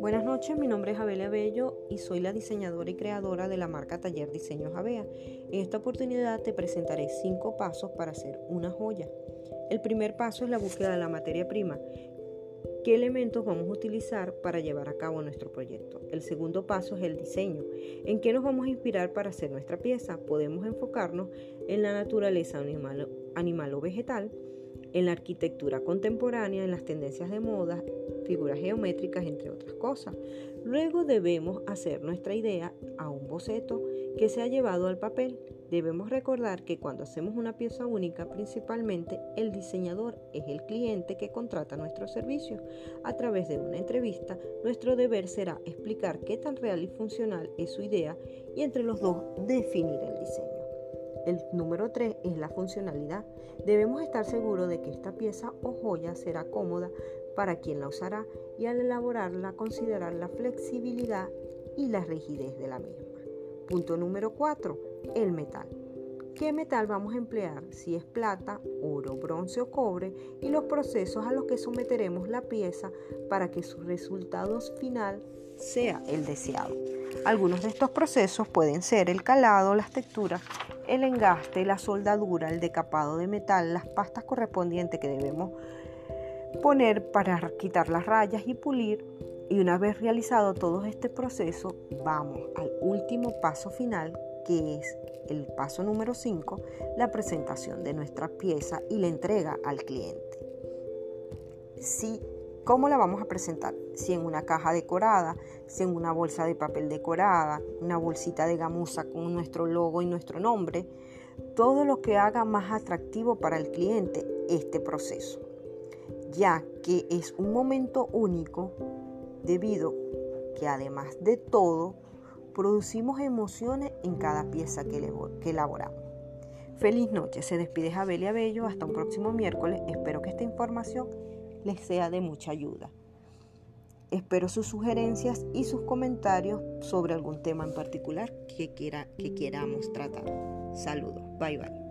Buenas noches, mi nombre es Abelia Bello y soy la diseñadora y creadora de la marca Taller Diseños Avea. En esta oportunidad te presentaré cinco pasos para hacer una joya. El primer paso es la búsqueda de la materia prima. ¿Qué elementos vamos a utilizar para llevar a cabo nuestro proyecto? El segundo paso es el diseño. ¿En qué nos vamos a inspirar para hacer nuestra pieza? Podemos enfocarnos en la naturaleza animal, animal o vegetal, en la arquitectura contemporánea, en las tendencias de moda, figuras geométricas, entre otras cosas. Luego debemos hacer nuestra idea a un boceto que se ha llevado al papel. Debemos recordar que cuando hacemos una pieza única, principalmente el diseñador es el cliente que contrata nuestro servicio. A través de una entrevista, nuestro deber será explicar qué tan real y funcional es su idea y entre los dos definir el diseño. El número 3 es la funcionalidad. Debemos estar seguros de que esta pieza o joya será cómoda para quien la usará y al elaborarla considerar la flexibilidad y la rigidez de la misma. Punto número 4. El metal. ¿Qué metal vamos a emplear? Si es plata, oro, bronce o cobre y los procesos a los que someteremos la pieza para que su resultado final sea el deseado. Algunos de estos procesos pueden ser el calado, las texturas, el engaste, la soldadura, el decapado de metal, las pastas correspondientes que debemos poner para quitar las rayas y pulir. Y una vez realizado todo este proceso, vamos al último paso final, que es el paso número 5, la presentación de nuestra pieza y la entrega al cliente. Si ¿Cómo la vamos a presentar? Si en una caja decorada, si en una bolsa de papel decorada, una bolsita de gamuza con nuestro logo y nuestro nombre, todo lo que haga más atractivo para el cliente este proceso, ya que es un momento único debido que además de todo, producimos emociones en cada pieza que, elaboramos. Feliz noche, se despide Jabelia Bello, hasta un próximo miércoles, espero que esta información les sea de mucha ayuda. Espero sus sugerencias y sus comentarios sobre algún tema en particular que, quiera, que queramos tratar. Saludos. Bye bye.